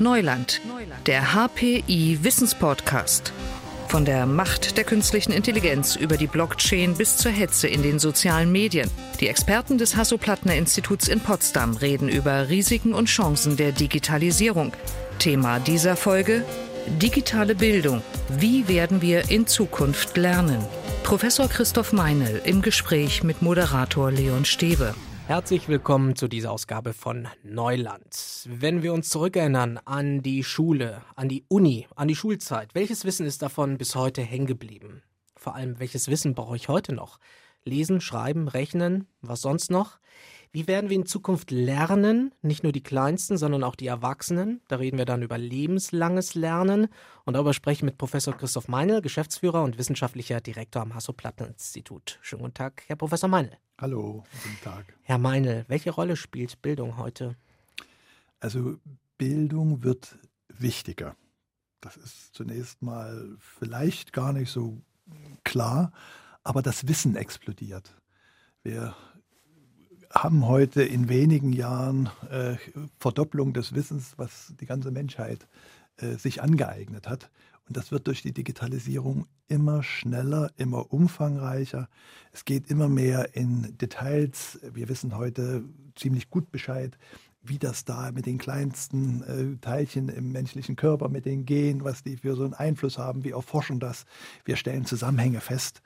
Neuland, der HPI Wissenspodcast. Von der Macht der künstlichen Intelligenz über die Blockchain bis zur Hetze in den sozialen Medien. Die Experten des Hasso-Plattner-Instituts in Potsdam reden über Risiken und Chancen der Digitalisierung. Thema dieser Folge: Digitale Bildung. Wie werden wir in Zukunft lernen? Professor Christoph Meinl im Gespräch mit Moderator Leon Stebe. Herzlich willkommen zu dieser Ausgabe von Neuland. Wenn wir uns zurückerinnern an die Schule, an die Uni, an die Schulzeit, welches Wissen ist davon bis heute hängen geblieben? Vor allem, welches Wissen brauche ich heute noch? Lesen, schreiben, rechnen, was sonst noch? Wie werden wir in Zukunft lernen? Nicht nur die Kleinsten, sondern auch die Erwachsenen. Da reden wir dann über lebenslanges Lernen. Und darüber spreche ich mit Professor Christoph Meinl, Geschäftsführer und wissenschaftlicher Direktor am Hasso-Plattner-Institut. Schönen guten Tag, Herr Professor Meinl. Hallo, guten Tag. Herr Meinl, welche Rolle spielt Bildung heute? Also Bildung wird wichtiger. Das ist zunächst mal vielleicht gar nicht so klar, aber das Wissen explodiert. Wir haben heute in wenigen Jahren äh, Verdopplung des Wissens, was die ganze Menschheit äh, sich angeeignet hat. Und das wird durch die Digitalisierung immer schneller, immer umfangreicher. Es geht immer mehr in Details. Wir wissen heute ziemlich gut Bescheid, wie das da mit den kleinsten äh, Teilchen im menschlichen Körper, mit den Genen, was die für so einen Einfluss haben. Wir erforschen das. Wir stellen Zusammenhänge fest.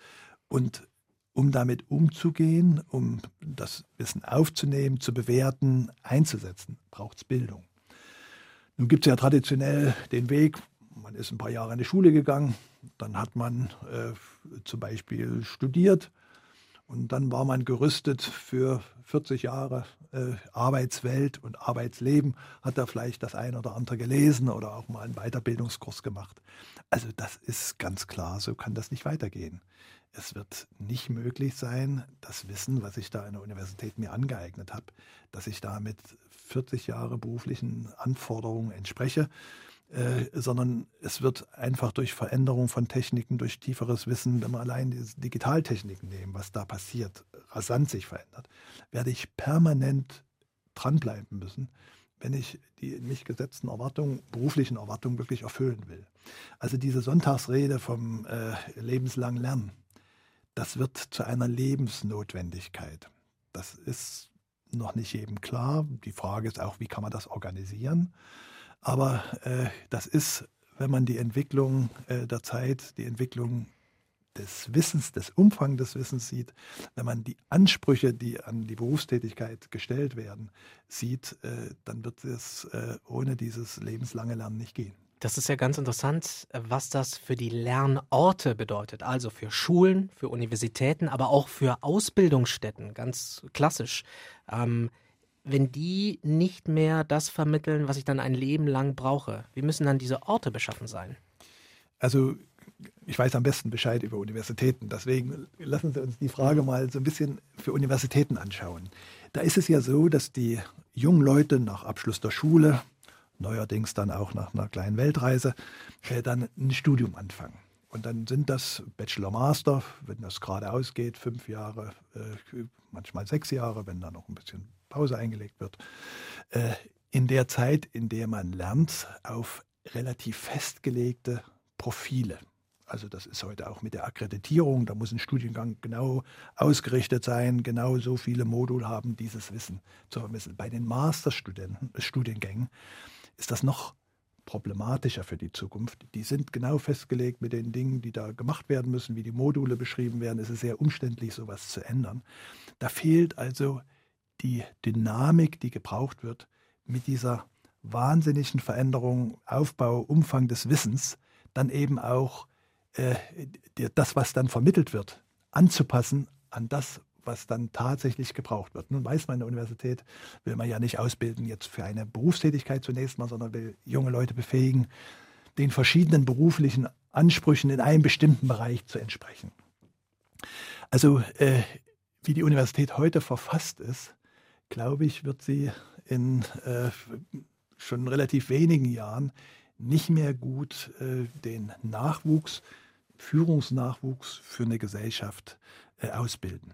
Und um damit umzugehen, um das Wissen aufzunehmen, zu bewerten, einzusetzen, braucht es Bildung. Nun gibt es ja traditionell den Weg, man ist ein paar Jahre in die Schule gegangen, dann hat man äh, zum Beispiel studiert und dann war man gerüstet für 40 Jahre äh, Arbeitswelt und Arbeitsleben, hat da vielleicht das eine oder andere gelesen oder auch mal einen Weiterbildungskurs gemacht. Also das ist ganz klar, so kann das nicht weitergehen es wird nicht möglich sein, das Wissen, was ich da in der Universität mir angeeignet habe, dass ich da mit 40 Jahre beruflichen Anforderungen entspreche, äh, sondern es wird einfach durch Veränderung von Techniken, durch tieferes Wissen, wenn wir allein die Digitaltechniken nehmen, was da passiert, rasant sich verändert, werde ich permanent dranbleiben müssen, wenn ich die in mich gesetzten Erwartungen, beruflichen Erwartungen wirklich erfüllen will. Also diese Sonntagsrede vom äh, lebenslangen Lernen, das wird zu einer Lebensnotwendigkeit. Das ist noch nicht jedem klar. Die Frage ist auch, wie kann man das organisieren? Aber äh, das ist, wenn man die Entwicklung äh, der Zeit, die Entwicklung des Wissens, des Umfangs des Wissens sieht, wenn man die Ansprüche, die an die Berufstätigkeit gestellt werden, sieht, äh, dann wird es äh, ohne dieses lebenslange Lernen nicht gehen. Das ist ja ganz interessant, was das für die Lernorte bedeutet. Also für Schulen, für Universitäten, aber auch für Ausbildungsstätten, ganz klassisch. Ähm, wenn die nicht mehr das vermitteln, was ich dann ein Leben lang brauche, wie müssen dann diese Orte beschaffen sein? Also ich weiß am besten Bescheid über Universitäten. Deswegen lassen Sie uns die Frage mal so ein bisschen für Universitäten anschauen. Da ist es ja so, dass die jungen Leute nach Abschluss der Schule neuerdings dann auch nach einer kleinen Weltreise, äh, dann ein Studium anfangen. Und dann sind das Bachelor Master, wenn das gerade ausgeht, fünf Jahre, äh, manchmal sechs Jahre, wenn da noch ein bisschen Pause eingelegt wird. Äh, in der Zeit, in der man lernt, auf relativ festgelegte Profile. Also das ist heute auch mit der Akkreditierung, da muss ein Studiengang genau ausgerichtet sein, genau so viele Module haben, dieses Wissen zu vermitteln. Bei den Masterstudiengängen ist das noch problematischer für die Zukunft. Die sind genau festgelegt mit den Dingen, die da gemacht werden müssen, wie die Module beschrieben werden. Es ist sehr umständlich, sowas zu ändern. Da fehlt also die Dynamik, die gebraucht wird, mit dieser wahnsinnigen Veränderung, Aufbau, Umfang des Wissens, dann eben auch äh, das, was dann vermittelt wird, anzupassen an das, was dann tatsächlich gebraucht wird. Nun weiß man, in der Universität will man ja nicht ausbilden jetzt für eine Berufstätigkeit zunächst mal, sondern will junge Leute befähigen, den verschiedenen beruflichen Ansprüchen in einem bestimmten Bereich zu entsprechen. Also äh, wie die Universität heute verfasst ist, glaube ich, wird sie in äh, schon relativ wenigen Jahren nicht mehr gut äh, den Nachwuchs Führungsnachwuchs für eine Gesellschaft äh, ausbilden.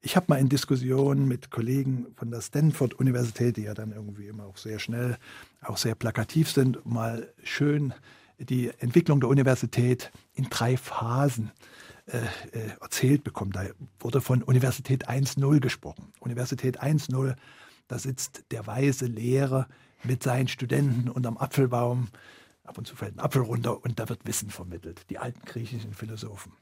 Ich habe mal in Diskussionen mit Kollegen von der Stanford-Universität, die ja dann irgendwie immer auch sehr schnell, auch sehr plakativ sind, mal schön die Entwicklung der Universität in drei Phasen äh, erzählt bekommen. Da wurde von Universität 1.0 gesprochen. Universität 1.0, da sitzt der weise Lehrer mit seinen Studenten unterm Apfelbaum. Ab und zu fällt ein Apfel runter und da wird Wissen vermittelt. Die alten griechischen Philosophen.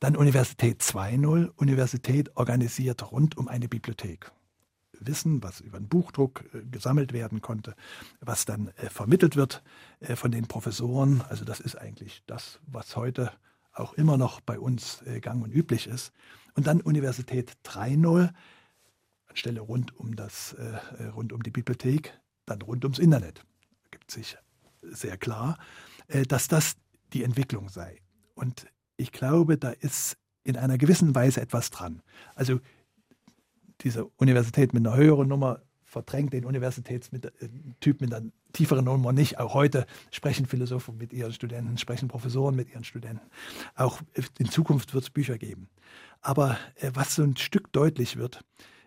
Dann Universität 2.0, Universität organisiert rund um eine Bibliothek. Wissen, was über einen Buchdruck äh, gesammelt werden konnte, was dann äh, vermittelt wird äh, von den Professoren. Also das ist eigentlich das, was heute auch immer noch bei uns äh, gang und üblich ist. Und dann Universität 3.0, anstelle rund um, das, äh, äh, rund um die Bibliothek, dann rund ums Internet. Gibt sich sehr klar, dass das die Entwicklung sei. Und ich glaube, da ist in einer gewissen Weise etwas dran. Also diese Universität mit einer höheren Nummer verdrängt den Universitätstyp äh, mit einer tieferen Nummer nicht. Auch heute sprechen Philosophen mit ihren Studenten, sprechen Professoren mit ihren Studenten. Auch in Zukunft wird es Bücher geben. Aber äh, was so ein Stück deutlich wird,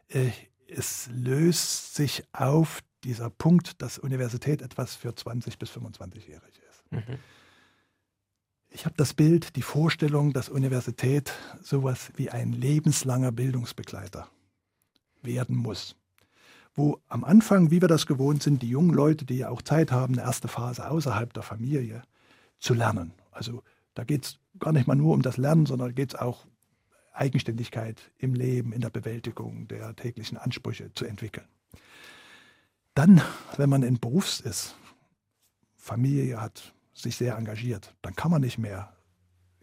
äh, es löst sich auf dieser Punkt, dass Universität etwas für 20 bis 25-Jährige ist. Mhm. Ich habe das Bild, die Vorstellung, dass Universität sowas wie ein lebenslanger Bildungsbegleiter werden muss. Wo am Anfang, wie wir das gewohnt sind, die jungen Leute, die ja auch Zeit haben, eine erste Phase außerhalb der Familie zu lernen. Also da geht es gar nicht mal nur um das Lernen, sondern geht es auch Eigenständigkeit im Leben, in der Bewältigung der täglichen Ansprüche zu entwickeln. Dann, wenn man in Berufs ist, Familie hat, sich sehr engagiert, dann kann man nicht mehr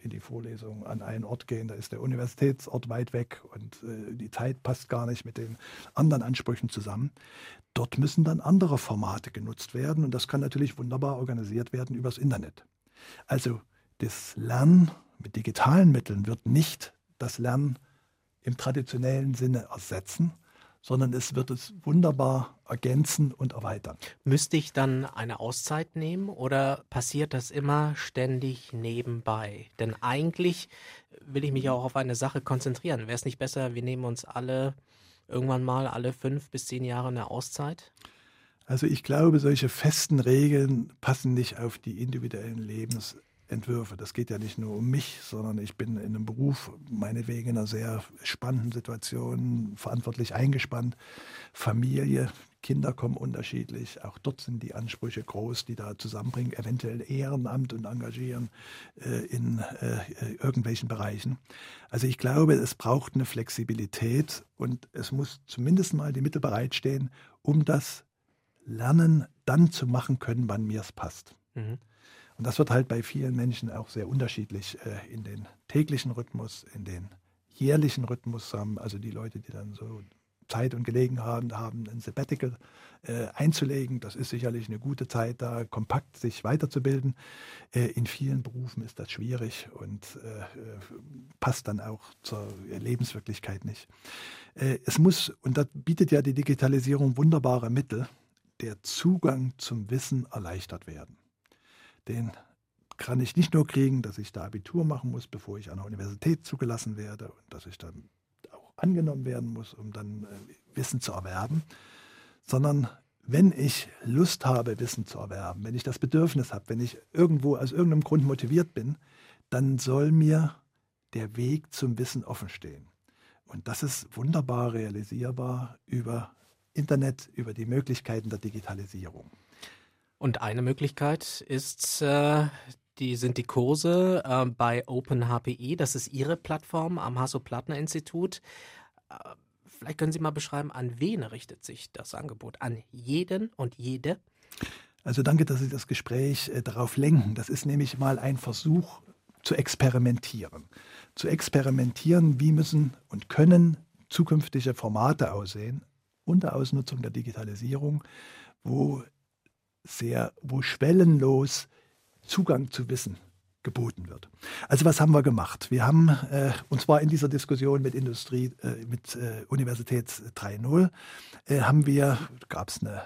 in die Vorlesung an einen Ort gehen, da ist der Universitätsort weit weg und äh, die Zeit passt gar nicht mit den anderen Ansprüchen zusammen. Dort müssen dann andere Formate genutzt werden und das kann natürlich wunderbar organisiert werden übers Internet. Also das Lernen mit digitalen Mitteln wird nicht das Lernen im traditionellen Sinne ersetzen, sondern es wird es wunderbar ergänzen und erweitern. Müsste ich dann eine Auszeit nehmen oder passiert das immer ständig nebenbei? Denn eigentlich will ich mich auch auf eine Sache konzentrieren. Wäre es nicht besser, wir nehmen uns alle irgendwann mal alle fünf bis zehn Jahre eine Auszeit? Also ich glaube, solche festen Regeln passen nicht auf die individuellen Lebens Entwürfe. Das geht ja nicht nur um mich, sondern ich bin in einem Beruf, meinetwegen in einer sehr spannenden Situation, verantwortlich eingespannt. Familie, Kinder kommen unterschiedlich. Auch dort sind die Ansprüche groß, die da zusammenbringen, eventuell Ehrenamt und engagieren äh, in äh, irgendwelchen Bereichen. Also ich glaube, es braucht eine Flexibilität und es muss zumindest mal die Mittel bereitstehen, um das Lernen dann zu machen können, wann mir es passt. Mhm. Und das wird halt bei vielen Menschen auch sehr unterschiedlich äh, in den täglichen Rhythmus, in den jährlichen Rhythmus haben. Also die Leute, die dann so Zeit und Gelegenheit haben, haben ein Sabbatical äh, einzulegen. Das ist sicherlich eine gute Zeit, da kompakt sich weiterzubilden. Äh, in vielen Berufen ist das schwierig und äh, äh passt dann auch zur Lebenswirklichkeit nicht. Äh, es muss, und da bietet ja die Digitalisierung wunderbare Mittel, der Zugang zum Wissen erleichtert werden den kann ich nicht nur kriegen, dass ich da Abitur machen muss, bevor ich an der Universität zugelassen werde und dass ich dann auch angenommen werden muss, um dann äh, Wissen zu erwerben, sondern wenn ich Lust habe, Wissen zu erwerben, wenn ich das Bedürfnis habe, wenn ich irgendwo aus irgendeinem Grund motiviert bin, dann soll mir der Weg zum Wissen offen stehen. Und das ist wunderbar realisierbar über Internet, über die Möglichkeiten der Digitalisierung. Und eine Möglichkeit ist, äh, die sind die Kurse äh, bei OpenHPI. Das ist Ihre Plattform am Hasso-Plattner-Institut. Äh, vielleicht können Sie mal beschreiben, an wen richtet sich das Angebot? An jeden und jede? Also danke, dass Sie das Gespräch äh, darauf lenken. Das ist nämlich mal ein Versuch zu experimentieren. Zu experimentieren, wie müssen und können zukünftige Formate aussehen unter Ausnutzung der Digitalisierung, wo sehr, wo schwellenlos Zugang zu Wissen geboten wird. Also was haben wir gemacht? Wir haben, äh, und zwar in dieser Diskussion mit Industrie, äh, mit äh, Universität 3.0, äh, haben wir, gab es eine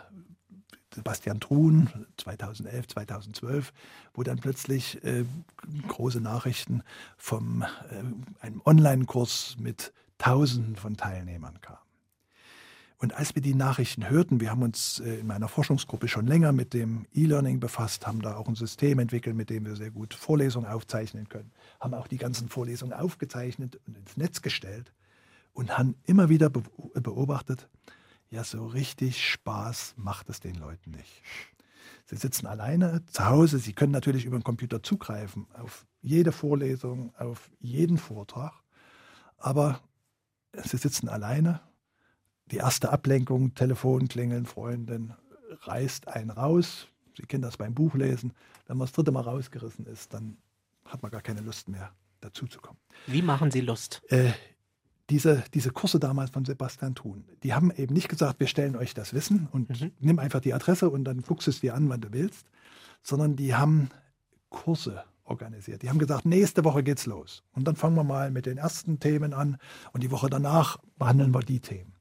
Sebastian Truhn 2011, 2012, wo dann plötzlich äh, große Nachrichten vom äh, einem Online-Kurs mit Tausenden von Teilnehmern kamen. Und als wir die Nachrichten hörten, wir haben uns äh, in meiner Forschungsgruppe schon länger mit dem E-Learning befasst, haben da auch ein System entwickelt, mit dem wir sehr gut Vorlesungen aufzeichnen können, haben auch die ganzen Vorlesungen aufgezeichnet und ins Netz gestellt und haben immer wieder beobachtet, ja, so richtig Spaß macht es den Leuten nicht. Sie sitzen alleine zu Hause, sie können natürlich über den Computer zugreifen auf jede Vorlesung, auf jeden Vortrag, aber sie sitzen alleine die erste Ablenkung, Telefon klingeln, Freundin, reißt einen raus. Sie kennen das beim Buchlesen. Wenn man das dritte Mal rausgerissen ist, dann hat man gar keine Lust mehr, dazuzukommen. Wie machen Sie Lust? Äh, diese, diese Kurse damals von Sebastian Thun, die haben eben nicht gesagt, wir stellen euch das Wissen und mhm. nimm einfach die Adresse und dann guckst es dir an, wann du willst, sondern die haben Kurse organisiert. Die haben gesagt, nächste Woche geht's los. Und dann fangen wir mal mit den ersten Themen an und die Woche danach behandeln wir die Themen.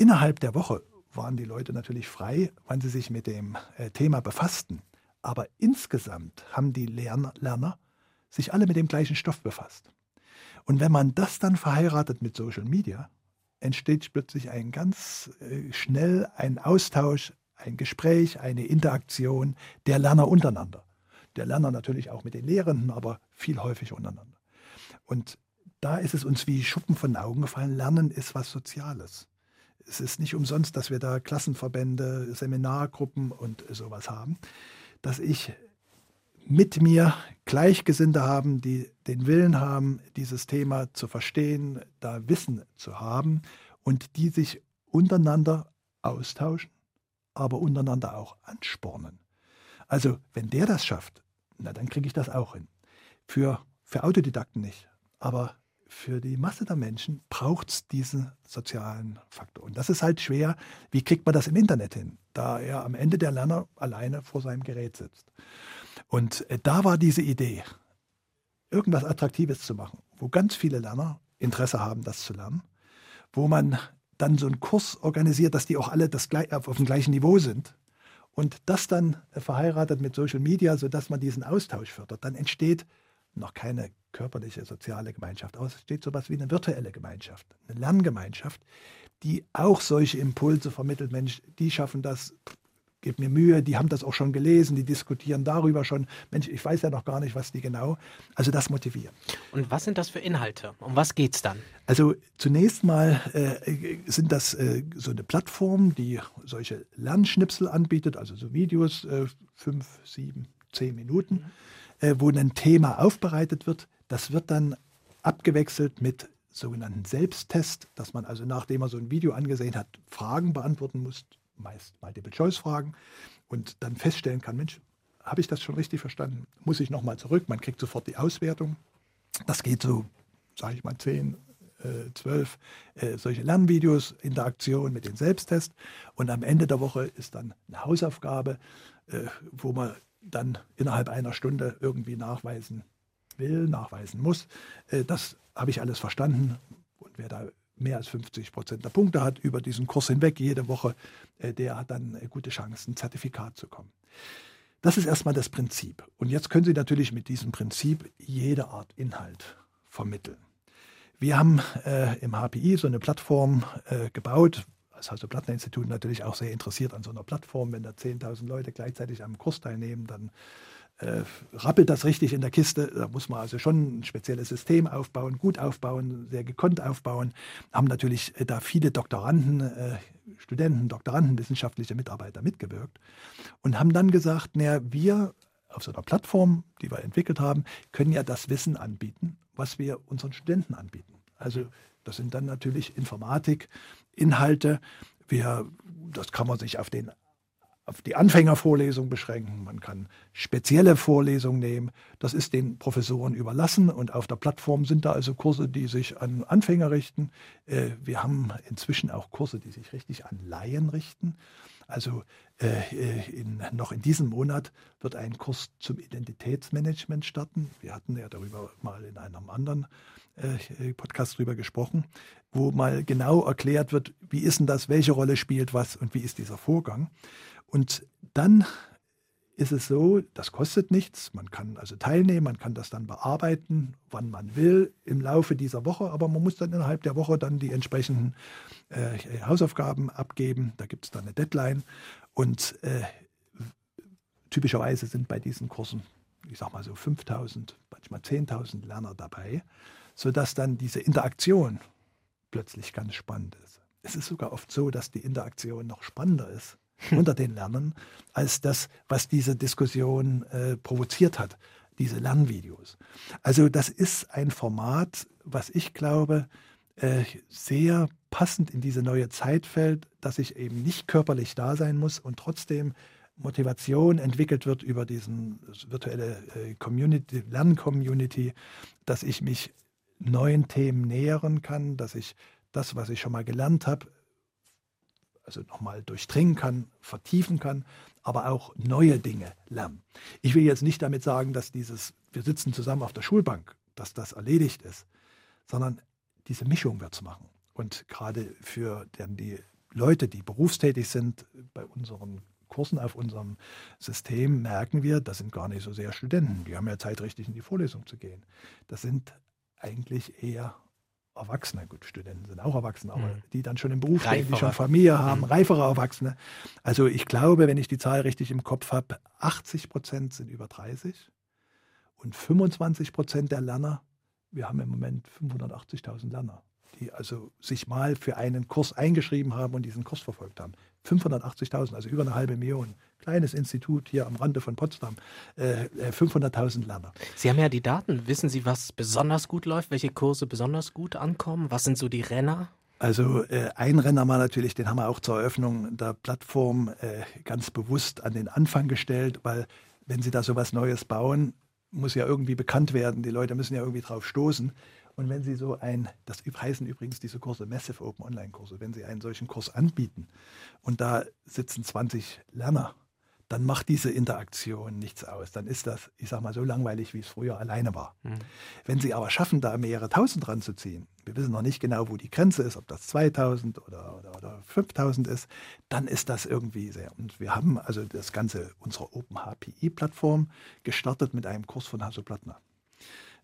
Innerhalb der Woche waren die Leute natürlich frei, wann sie sich mit dem äh, Thema befassten. Aber insgesamt haben die Lerner, sich alle mit dem gleichen Stoff befasst. Und wenn man das dann verheiratet mit Social Media, entsteht plötzlich ein ganz äh, schnell ein Austausch, ein Gespräch, eine Interaktion der Lerner untereinander. Der Lerner natürlich auch mit den Lehrenden, aber viel häufig untereinander. Und da ist es uns wie Schuppen von den Augen gefallen, Lernen ist was Soziales es ist nicht umsonst, dass wir da Klassenverbände, Seminargruppen und sowas haben, dass ich mit mir Gleichgesinnte haben, die den Willen haben, dieses Thema zu verstehen, da Wissen zu haben und die sich untereinander austauschen, aber untereinander auch anspornen. Also wenn der das schafft, na dann kriege ich das auch hin. Für, für Autodidakten nicht, aber für die Masse der Menschen braucht es diesen sozialen Faktor. Und das ist halt schwer. Wie kriegt man das im Internet hin? Da er am Ende der Lerner alleine vor seinem Gerät sitzt. Und äh, da war diese Idee, irgendwas Attraktives zu machen, wo ganz viele Lerner Interesse haben, das zu lernen, wo man dann so einen Kurs organisiert, dass die auch alle das, auf dem gleichen Niveau sind. Und das dann äh, verheiratet mit Social Media, sodass man diesen Austausch fördert. Dann entsteht noch keine körperliche, soziale Gemeinschaft aus. Es steht so etwas wie eine virtuelle Gemeinschaft, eine Lerngemeinschaft, die auch solche Impulse vermittelt. Mensch, die schaffen das, gib mir Mühe, die haben das auch schon gelesen, die diskutieren darüber schon. Mensch, ich weiß ja noch gar nicht, was die genau. Also das motiviert. Und was sind das für Inhalte? Um was geht es dann? Also zunächst mal äh, sind das äh, so eine Plattform, die solche Lernschnipsel anbietet, also so Videos, äh, fünf, sieben, zehn Minuten. Mhm äh, wo ein Thema aufbereitet wird. Das wird dann abgewechselt mit sogenannten Selbsttest, dass man also nachdem man so ein Video angesehen hat, Fragen beantworten muss, meist Multiple-Choice-Fragen und dann feststellen kann, Mensch, habe ich das schon richtig verstanden? Muss ich nochmal zurück? Man kriegt sofort die Auswertung. Das geht so, sage ich mal, 10, äh, 12 äh, solche Lernvideos, Interaktion mit den Selbsttest. Und am Ende der Woche ist dann eine Hausaufgabe, äh, wo man dann innerhalb einer Stunde irgendwie nachweisen will, nachweisen muss. Äh, das habe ich alles verstanden. Und wer da mehr als 50 Prozent der Punkte hat über diesen Kurs hinweg jede Woche, äh, der hat dann äh, gute Chancen, ein Zertifikat zu kommen. Das ist erstmal das Prinzip. Und jetzt können Sie natürlich mit diesem Prinzip jede Art Inhalt vermitteln. Wir haben äh, im HPI so eine Plattform äh, gebaut, das Hasso Plattner Institut natürlich auch sehr interessiert an so einer Plattform. Wenn da 10.000 Leute gleichzeitig am Kurs teilnehmen, dann äh, rappelt das richtig in der Kiste. Da muss man also schon ein spezielles System aufbauen, gut aufbauen, sehr gekonnt aufbauen. Haben natürlich äh, da viele Doktoranden, äh, Studenten, Doktoranden, wissenschaftliche Mitarbeiter mitgewirkt und haben dann gesagt, naja, wir auf so einer Plattform, die wir entwickelt haben, können ja das Wissen anbieten, was wir unseren Studenten anbieten. Also das sind dann natürlich Informatik, Inhalte. Wir, das kann man sich auf, den, auf die Anfängervorlesung beschränken. Man kann spezielle Vorlesungen nehmen. Das ist den Professoren überlassen. Und auf der Plattform sind da also Kurse, die sich an Anfänger richten. Äh, wir haben inzwischen auch Kurse, die sich richtig an Laien richten. Also äh, in, noch in diesem Monat wird ein Kurs zum Identitätsmanagement starten. Wir hatten ja darüber mal in einem anderen äh, Podcast drüber gesprochen, wo mal genau erklärt wird, wie ist denn das, welche Rolle spielt was und wie ist dieser Vorgang. Und dann ist es so, das kostet nichts. Man kann also teilnehmen, man kann das dann bearbeiten, wann man will im Laufe dieser Woche, aber man muss dann innerhalb der Woche dann die entsprechenden äh, Hausaufgaben abgeben. Da gibt es dann eine Deadline. Und äh, typischerweise sind bei diesen Kursen, ich sag mal so 5000, manchmal 10.000 Lerner dabei, sodass dann diese Interaktion plötzlich ganz spannend ist. Es ist sogar oft so, dass die Interaktion noch spannender ist unter den Lernern, als das, was diese Diskussion äh, provoziert hat, diese Lernvideos. Also das ist ein Format, was ich glaube, äh, sehr passend in diese neue Zeit fällt, dass ich eben nicht körperlich da sein muss und trotzdem Motivation entwickelt wird über diesen virtuelle äh, Community, Lerncommunity, dass ich mich neuen Themen nähern kann, dass ich das, was ich schon mal gelernt habe, also nochmal durchdringen kann, vertiefen kann, aber auch neue Dinge lernen. Ich will jetzt nicht damit sagen, dass dieses, wir sitzen zusammen auf der Schulbank, dass das erledigt ist, sondern diese Mischung wird es machen. Und gerade für die Leute, die berufstätig sind, bei unseren Kursen auf unserem System merken wir, das sind gar nicht so sehr Studenten. Die haben ja Zeit, richtig in die Vorlesung zu gehen. Das sind eigentlich eher Erwachsene, gut, Studenten sind auch Erwachsene, aber mhm. die dann schon im Beruf stehen, die schon Familie haben, mhm. reifere Erwachsene. Also ich glaube, wenn ich die Zahl richtig im Kopf habe, 80 Prozent sind über 30 und 25 Prozent der Lerner, wir haben im Moment 580.000 Lerner, die also sich mal für einen Kurs eingeschrieben haben und diesen Kurs verfolgt haben. 580.000, also über eine halbe Million. Kleines Institut hier am Rande von Potsdam, äh, 500.000 äh, Lerner. Sie haben ja die Daten. Wissen Sie, was besonders gut läuft, welche Kurse besonders gut ankommen? Was sind so die Renner? Also äh, ein Renner mal natürlich, den haben wir auch zur Eröffnung der Plattform äh, ganz bewusst an den Anfang gestellt, weil wenn Sie da so was Neues bauen, muss ja irgendwie bekannt werden. Die Leute müssen ja irgendwie drauf stoßen. Und wenn Sie so ein, das heißen übrigens diese Kurse Massive Open Online-Kurse, wenn Sie einen solchen Kurs anbieten und da sitzen 20 Lerner, dann macht diese Interaktion nichts aus. Dann ist das, ich sage mal, so langweilig, wie es früher alleine war. Mhm. Wenn Sie aber schaffen, da mehrere Tausend ranzuziehen, wir wissen noch nicht genau, wo die Grenze ist, ob das 2000 oder, oder, oder 5000 ist, dann ist das irgendwie sehr. Und wir haben also das Ganze, unsere Open HPI-Plattform, gestartet mit einem Kurs von Hasso Plattner.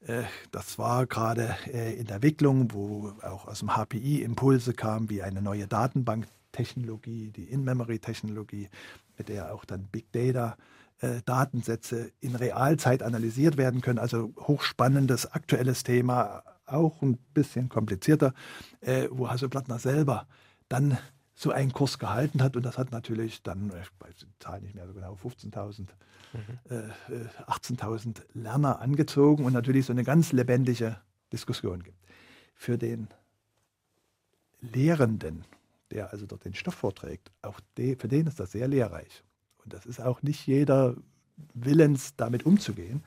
Äh, das war gerade äh, in der Entwicklung, wo auch aus dem HPI Impulse kamen, wie eine neue Datenbanktechnologie, die In-Memory-Technologie, mit der auch dann Big Data äh, Datensätze in Realzeit analysiert werden können. Also hochspannendes, aktuelles Thema, auch ein bisschen komplizierter, wo Hasso-Plattner selber dann so einen Kurs gehalten hat. Und das hat natürlich dann, ich weiß die Zahl nicht mehr so genau, 15.000, mhm. äh, 18.000 Lerner angezogen und natürlich so eine ganz lebendige Diskussion gibt. Für den Lehrenden, der also dort den Stoff vorträgt, auch de, für den ist das sehr lehrreich. Und das ist auch nicht jeder willens, damit umzugehen.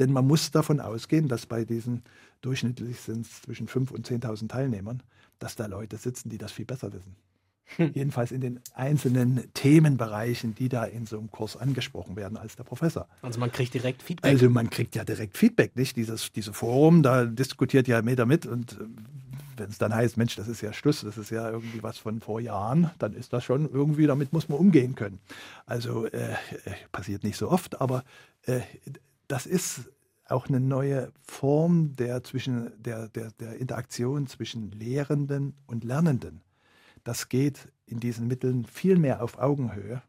Denn man muss davon ausgehen, dass bei diesen durchschnittlich sind es zwischen 5.000 und 10.000 Teilnehmern, dass da Leute sitzen, die das viel besser wissen. Hm. Jedenfalls in den einzelnen Themenbereichen, die da in so einem Kurs angesprochen werden als der Professor. Also man kriegt direkt Feedback. Also man kriegt ja direkt Feedback, nicht? Dieses diese Forum, da diskutiert ja Meter mit und äh, wenn es dann heißt, Mensch, das ist ja Schluss, das ist ja irgendwie was von vor Jahren, dann ist das schon irgendwie, damit muss man umgehen können. Also äh, äh passiert nicht so oft, aber äh, das ist auch eine neue Form der, zwischen, der, der, der Interaktion zwischen Lehrenden und Lernenden. Das geht in diesen Mitteln viel mehr auf Augenhöhe.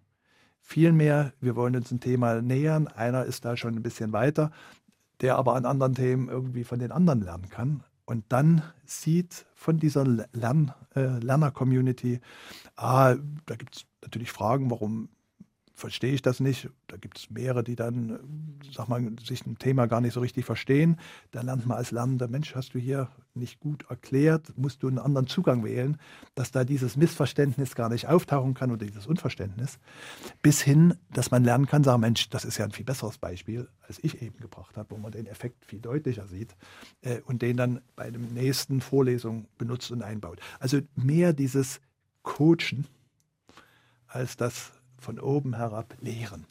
Viel mehr, wir wollen uns ein Thema nähern. Einer ist da schon ein bisschen weiter, der aber an anderen Themen irgendwie von den anderen lernen kann. Und dann sieht von dieser Lern, äh, Lerner-Community, ah, da gibt es natürlich Fragen, warum verstehe ich das nicht. Da gibt es mehrere, die dann, sag mal, sich ein Thema gar nicht so richtig verstehen. Da lernt man als lernender Mensch, hast du hier nicht gut erklärt, musst du einen anderen Zugang wählen, dass da dieses Missverständnis gar nicht auftauchen kann oder dieses Unverständnis, bis hin, dass man lernen kann, sagen, Mensch, das ist ja ein viel besseres Beispiel, als ich eben gebracht habe, wo man den Effekt viel deutlicher sieht äh, und den dann bei der nächsten Vorlesung benutzt und einbaut. Also mehr dieses Coachen, als das von oben herab Lehren.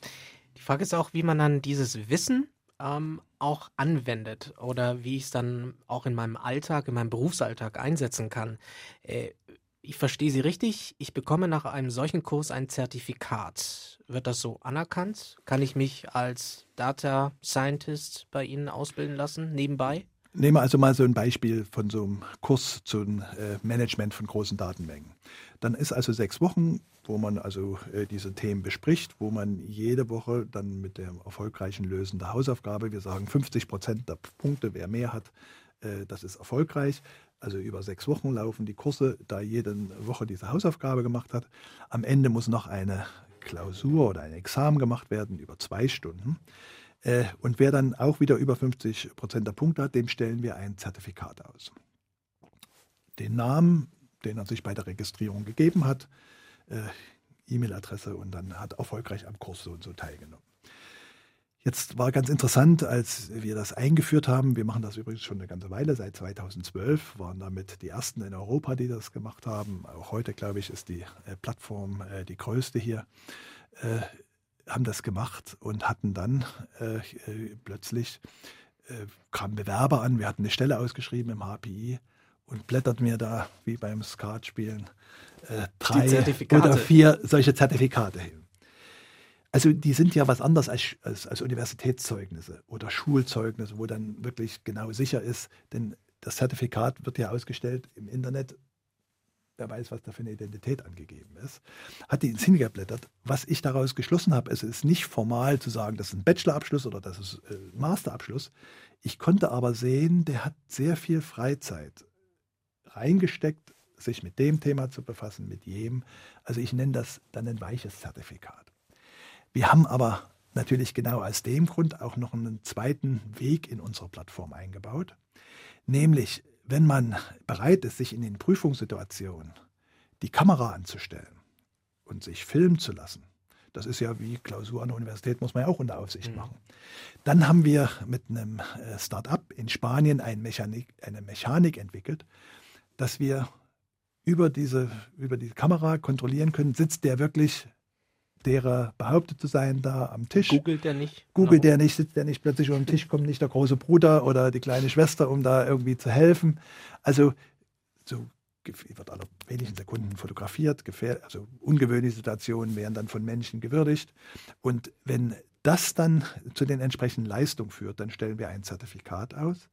Die Frage ist auch, wie man dann dieses Wissen ähm, auch anwendet oder wie ich es dann auch in meinem Alltag, in meinem Berufsalltag einsetzen kann. Äh, ich verstehe Sie richtig, ich bekomme nach einem solchen Kurs ein Zertifikat. Wird das so anerkannt? Kann ich mich als Data Scientist bei Ihnen ausbilden lassen, nebenbei? Nehmen wir also mal so ein Beispiel von so einem Kurs zum äh, Management von großen Datenmengen. Dann ist also sechs Wochen, wo man also äh, diese Themen bespricht, wo man jede Woche dann mit der erfolgreichen Lösen der Hausaufgabe, wir sagen 50 Prozent der Punkte, wer mehr hat, äh, das ist erfolgreich. Also über sechs Wochen laufen die Kurse, da jede Woche diese Hausaufgabe gemacht hat. Am Ende muss noch eine Klausur oder ein Examen gemacht werden über zwei Stunden. Äh, und wer dann auch wieder über 50 Prozent der Punkte hat, dem stellen wir ein Zertifikat aus. Den Namen, den er sich bei der Registrierung gegeben hat, äh, E-Mail-Adresse und dann hat erfolgreich am Kurs so und so teilgenommen. Jetzt war ganz interessant, als wir das eingeführt haben, wir machen das übrigens schon eine ganze Weile, seit 2012, waren damit die ersten in Europa, die das gemacht haben. Auch heute, glaube ich, ist die äh, Plattform äh, die größte hier. Äh, haben das gemacht und hatten dann äh, äh, plötzlich äh, kamen Bewerber an, wir hatten eine Stelle ausgeschrieben im HPI und blätterten mir da, wie beim Skatspielen, drei oder vier solche Zertifikate hin. Also die sind ja was anderes als, als, als Universitätszeugnisse oder Schulzeugnisse, wo dann wirklich genau sicher ist, denn das Zertifikat wird ja ausgestellt im Internet. Wer weiß, was da für eine Identität angegeben ist. Hat die ins hingeblättert. Was ich daraus geschlossen habe, es ist nicht formal zu sagen, das ist ein Bachelorabschluss oder das ist ein äh, Masterabschluss. Ich konnte aber sehen, der hat sehr viel Freizeit reingesteckt, sich mit dem Thema zu befassen, mit jedem. Also ich nenne das dann ein weiches Zertifikat. Wir haben aber natürlich genau aus dem Grund auch noch einen zweiten Weg in unsere Plattform eingebaut, nämlich wenn man bereit ist, sich in den Prüfungssituationen die Kamera anzustellen und sich filmen zu lassen, das ist ja wie Klausur an der Universität, muss man ja auch unter Aufsicht mhm. machen. Dann haben wir mit einem äh, Start-up in Spanien eine Mechanik, eine Mechanik entwickelt, dass wir über diese, über die Kamera kontrollieren können, sitzt der wirklich derer behauptet zu sein, da am Tisch. Googelt der nicht? Googelt genau. der nicht, sitzt der nicht plötzlich den Tisch, kommt nicht der große Bruder oder die kleine Schwester, um da irgendwie zu helfen. Also so wird alle wenigen Sekunden fotografiert, also ungewöhnliche Situationen werden dann von Menschen gewürdigt. Und wenn das dann zu den entsprechenden Leistungen führt, dann stellen wir ein Zertifikat aus,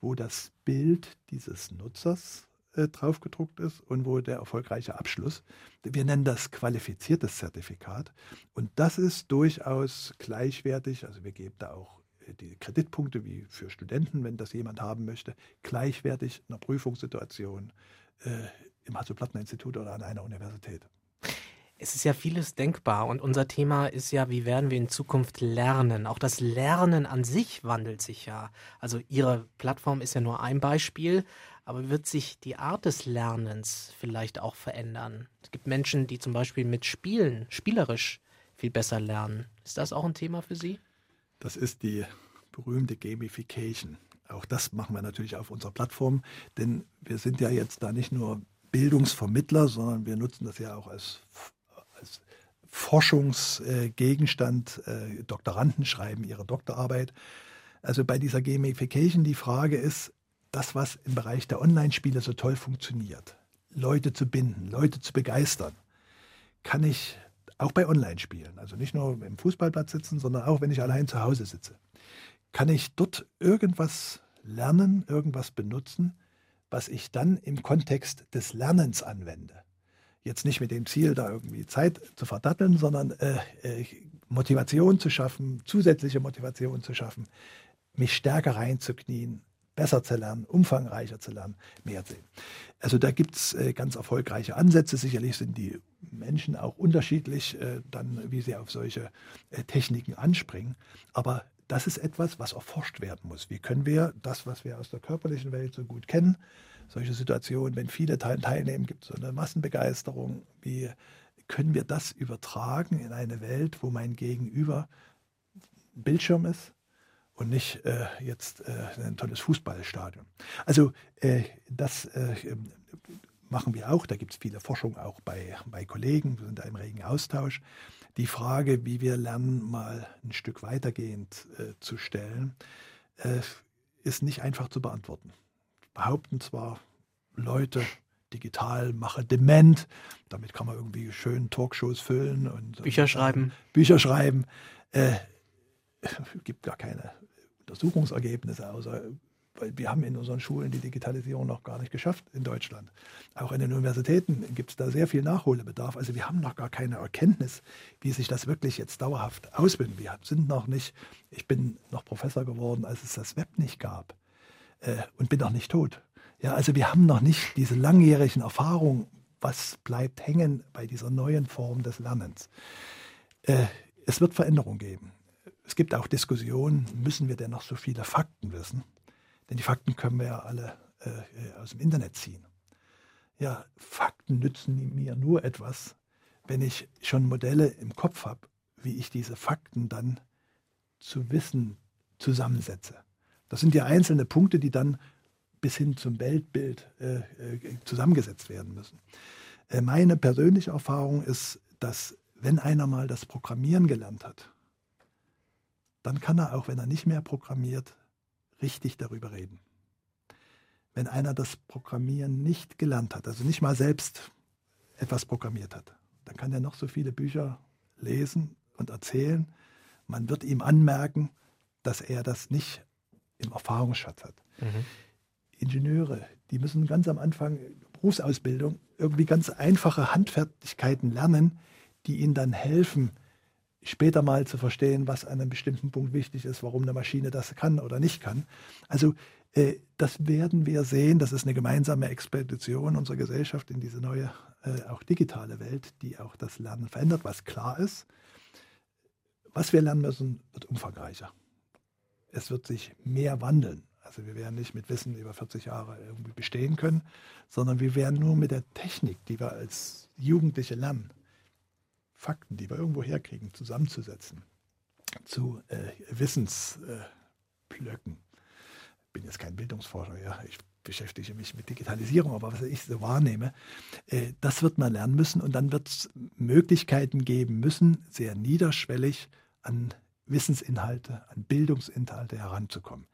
wo das Bild dieses Nutzers äh, draufgedruckt ist und wo der erfolgreiche Abschluss. Wir nennen das qualifiziertes Zertifikat und das ist durchaus gleichwertig. Also wir geben da auch äh, die Kreditpunkte wie für Studenten, wenn das jemand haben möchte, gleichwertig einer Prüfungssituation äh, im Hasso-Plattner-Institut oder an einer Universität. Es ist ja vieles denkbar und unser Thema ist ja, wie werden wir in Zukunft lernen? Auch das Lernen an sich wandelt sich ja. Also Ihre Plattform ist ja nur ein Beispiel, aber wird sich die Art des Lernens vielleicht auch verändern? Es gibt Menschen, die zum Beispiel mit Spielen, spielerisch viel besser lernen. Ist das auch ein Thema für Sie? Das ist die berühmte Gamification. Auch das machen wir natürlich auf unserer Plattform, denn wir sind ja jetzt da nicht nur Bildungsvermittler, sondern wir nutzen das ja auch als Forschungsgegenstand. Äh, Doktoranden schreiben ihre Doktorarbeit. Also bei dieser Gamification die Frage ist, das, was im Bereich der Online-Spiele so toll funktioniert, Leute zu binden, Leute zu begeistern, kann ich auch bei Online-Spielen, also nicht nur im Fußballplatz sitzen, sondern auch wenn ich allein zu Hause sitze, kann ich dort irgendwas lernen, irgendwas benutzen, was ich dann im Kontext des Lernens anwende jetzt nicht mit dem Ziel, da irgendwie Zeit zu verdatteln, sondern äh, äh, Motivation zu schaffen, zusätzliche Motivation zu schaffen, mich stärker reinzuknien, besser zu lernen, umfangreicher zu lernen, mehr zu sehen. Also da gibt es äh, ganz erfolgreiche Ansätze. Sicherlich sind die Menschen auch unterschiedlich, äh, dann, wie sie auf solche äh, Techniken anspringen. Aber das ist etwas, was erforscht werden muss. Wie können wir das, was wir aus der körperlichen Welt so gut kennen, solche Situationen, wenn viele teilnehmen, gibt es so eine Massenbegeisterung. Wie können wir das übertragen in eine Welt, wo mein Gegenüber ein Bildschirm ist und nicht äh, jetzt äh, ein tolles Fußballstadion? Also äh, das äh, machen wir auch, da gibt es viele Forschung auch bei, bei Kollegen, wir sind da im regen Austausch, die Frage, wie wir lernen, mal ein Stück weitergehend äh, zu stellen, äh, ist nicht einfach zu beantworten. Behaupten zwar Leute, digital mache dement, damit kann man irgendwie schön Talkshows füllen und Bücher und, schreiben. Bücher schreiben. Äh, gibt gar keine Untersuchungsergebnisse, außer weil wir haben in unseren Schulen die Digitalisierung noch gar nicht geschafft in Deutschland. Auch in den Universitäten gibt es da sehr viel Nachholbedarf. Also wir haben noch gar keine Erkenntnis, wie sich das wirklich jetzt dauerhaft ausbildet. Wir sind noch nicht, ich bin noch Professor geworden, als es das Web nicht gab äh, und bin noch nicht tot. Ja, also wir haben noch nicht diese langjährigen Erfahrungen, was bleibt hängen bei dieser neuen Form des Lernens. Äh, es wird Veränderungen geben. Es gibt auch Diskussionen, müssen wir denn noch so viele Fakten wissen? Denn die Fakten können wir ja alle äh, aus dem Internet ziehen. Ja, Fakten nützen mir nur etwas, wenn ich schon Modelle im Kopf habe, wie ich diese Fakten dann zu Wissen zusammensetze. Das sind ja einzelne Punkte, die dann bis hin zum Weltbild äh, äh, zusammengesetzt werden müssen. Äh, meine persönliche Erfahrung ist, dass wenn einer mal das Programmieren gelernt hat, dann kann er auch, wenn er nicht mehr programmiert, richtig darüber reden. Wenn einer das Programmieren nicht gelernt hat, also nicht mal selbst etwas programmiert hat, dann kann er noch so viele Bücher lesen und erzählen. Man wird ihm anmerken, dass er das nicht im Erfahrungsschatz hat. Mhm. Ingenieure, die müssen ganz am Anfang Berufsausbildung irgendwie ganz einfache Handfertigkeiten lernen, die ihnen dann helfen, später mal zu verstehen, was an einem bestimmten Punkt wichtig ist, warum eine Maschine das kann oder nicht kann. Also äh, das werden wir sehen. Das ist eine gemeinsame Expedition unserer Gesellschaft in diese neue, äh, auch digitale Welt, die auch das Lernen verändert, was klar ist. Was wir lernen müssen, wird umfangreicher. Es wird sich mehr wandeln. Also wir werden nicht mit Wissen über 40 Jahre irgendwie bestehen können, sondern wir werden nur mit der Technik, die wir als Jugendliche lernen, Fakten, die wir irgendwo herkriegen, zusammenzusetzen zu äh, Wissensblöcken. Ich bin jetzt kein Bildungsforscher, ja, ich beschäftige mich mit Digitalisierung, aber was ich so wahrnehme, äh, das wird man lernen müssen und dann wird es Möglichkeiten geben müssen, sehr niederschwellig an Wissensinhalte, an Bildungsinhalte heranzukommen.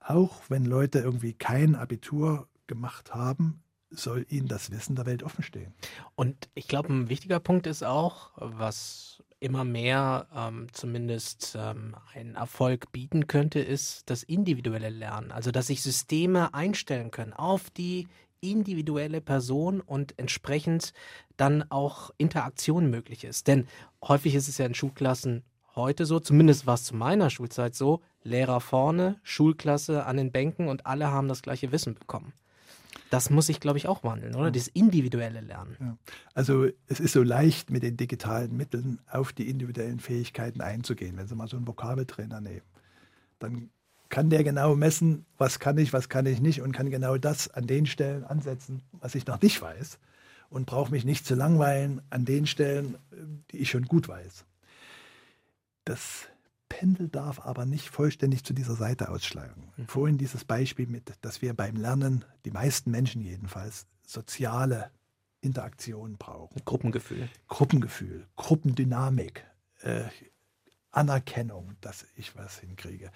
Auch wenn Leute irgendwie kein Abitur gemacht haben, soll ihnen das Wissen der Welt offenstehen. Und ich glaube, ein wichtiger Punkt ist auch, was immer mehr ähm, zumindest ähm, einen Erfolg bieten könnte, ist das individuelle Lernen. Also, dass sich Systeme einstellen können auf die individuelle Person und entsprechend dann auch Interaktion möglich ist. Denn häufig ist es ja in Schulklassen heute so, zumindest war es zu meiner Schulzeit so, Lehrer vorne, Schulklasse an den Bänken und alle haben das gleiche Wissen bekommen. Das muss sich, glaube ich, auch wandeln, oder? Das individuelle Lernen. Ja. Also es ist so leicht, mit den digitalen Mitteln auf die individuellen Fähigkeiten einzugehen. Wenn Sie mal so einen Vokabeltrainer nehmen, dann kann der genau messen, was kann ich, was kann ich nicht und kann genau das an den Stellen ansetzen, was ich noch nicht weiß und brauche mich nicht zu langweilen an den Stellen, die ich schon gut weiß. Das Pendel darf aber nicht vollständig zu dieser Seite ausschlagen. Mhm. Vorhin dieses Beispiel mit, dass wir beim Lernen, die meisten Menschen jedenfalls, soziale Interaktion brauchen. Gruppengefühl. Gruppengefühl, Gruppendynamik, äh, Anerkennung, dass ich was hinkriege.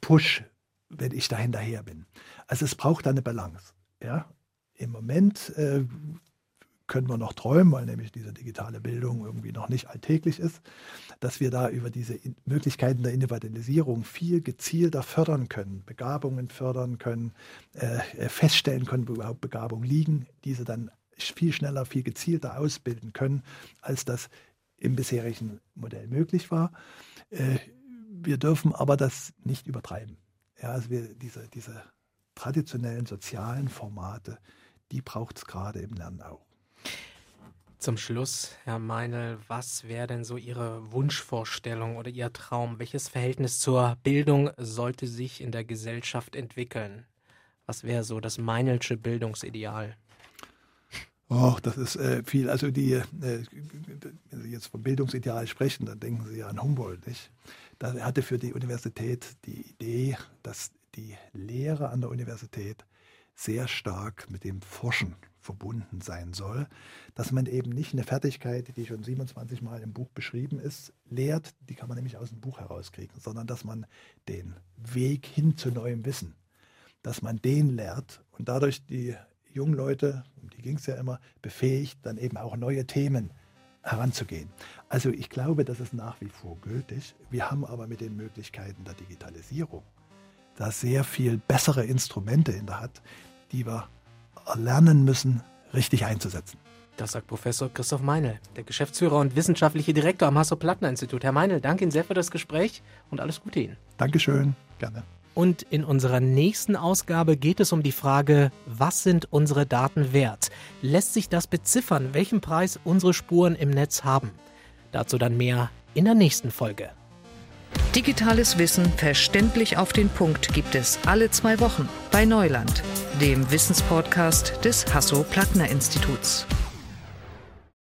Push, wenn ich da hinterher bin. Also es braucht eine Balance. Ja? Im Moment äh, können wir noch träumen, weil nämlich diese digitale Bildung irgendwie noch nicht alltäglich ist, dass wir da über diese Möglichkeiten der Individualisierung viel gezielter fördern können, Begabungen fördern können, äh, äh, feststellen können, wo überhaupt Begabungen liegen, diese dann viel schneller, viel gezielter ausbilden können, als das im bisherigen Modell möglich war. Äh, wir dürfen aber das nicht übertreiben. Ja, also wir, diese, diese traditionellen sozialen Formate, die braucht es gerade im Lernen auch. Zum Schluss, Herr Meinl, was wäre denn so Ihre Wunschvorstellung oder Ihr Traum? Welches Verhältnis zur Bildung sollte sich in der Gesellschaft entwickeln? Was wäre so das Meinelsche Bildungsideal? Oh, das ist äh, viel. Also die, äh, wenn Sie jetzt vom Bildungsideal sprechen, dann denken Sie an Humboldt, nicht? Da hatte für die Universität die Idee, dass die Lehre an der Universität sehr stark mit dem Forschen verbunden sein soll, dass man eben nicht eine Fertigkeit, die schon 27 Mal im Buch beschrieben ist, lehrt, die kann man nämlich aus dem Buch herauskriegen, sondern dass man den Weg hin zu neuem Wissen, dass man den lehrt und dadurch die jungen Leute, um die ging es ja immer, befähigt, dann eben auch neue Themen heranzugehen. Also ich glaube, das ist nach wie vor gültig. Wir haben aber mit den Möglichkeiten der Digitalisierung da sehr viel bessere Instrumente in der Hand, die wir lernen müssen, richtig einzusetzen. Das sagt Professor Christoph Meinl, der Geschäftsführer und wissenschaftliche Direktor am Hasso-Plattner-Institut. Herr Meinl, danke Ihnen sehr für das Gespräch und alles Gute Ihnen. Dankeschön, gerne. Und in unserer nächsten Ausgabe geht es um die Frage, was sind unsere Daten wert? Lässt sich das beziffern, welchen Preis unsere Spuren im Netz haben? Dazu dann mehr in der nächsten Folge. Digitales Wissen verständlich auf den Punkt gibt es alle zwei Wochen bei Neuland, dem Wissenspodcast des Hasso-Plattner-Instituts.